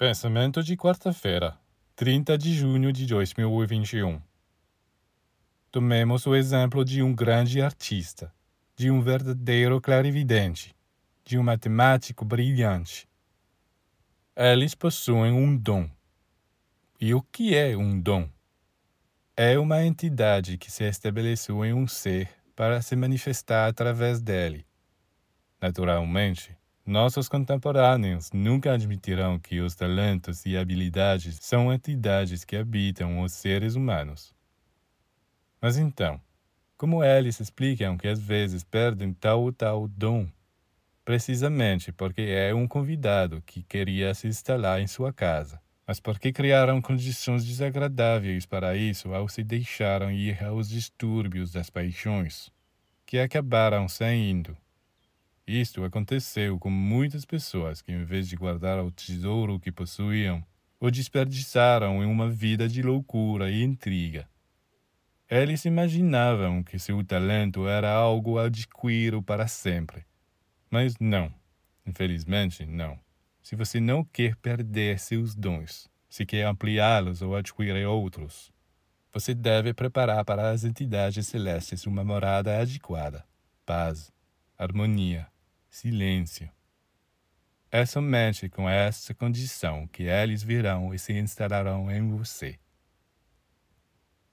Pensamento de quarta-feira, 30 de junho de 2021. Tomemos o exemplo de um grande artista, de um verdadeiro clarividente, de um matemático brilhante. Eles possuem um dom. E o que é um dom? É uma entidade que se estabeleceu em um ser para se manifestar através dele. Naturalmente, nossos contemporâneos nunca admitirão que os talentos e habilidades são entidades que habitam os seres humanos. Mas então, como eles explicam que às vezes perdem tal ou tal dom? Precisamente porque é um convidado que queria se instalar em sua casa, mas porque criaram condições desagradáveis para isso ao se deixaram ir aos distúrbios das paixões, que acabaram saindo isto aconteceu com muitas pessoas que, em vez de guardar o tesouro que possuíam, o desperdiçaram em uma vida de loucura e intriga. Eles imaginavam que seu talento era algo adquirido para sempre. Mas não. Infelizmente, não. Se você não quer perder seus dons, se quer ampliá-los ou adquirir outros, você deve preparar para as entidades celestes uma morada adequada, paz, harmonia, silêncio. É somente com essa condição que eles virão e se instalarão em você.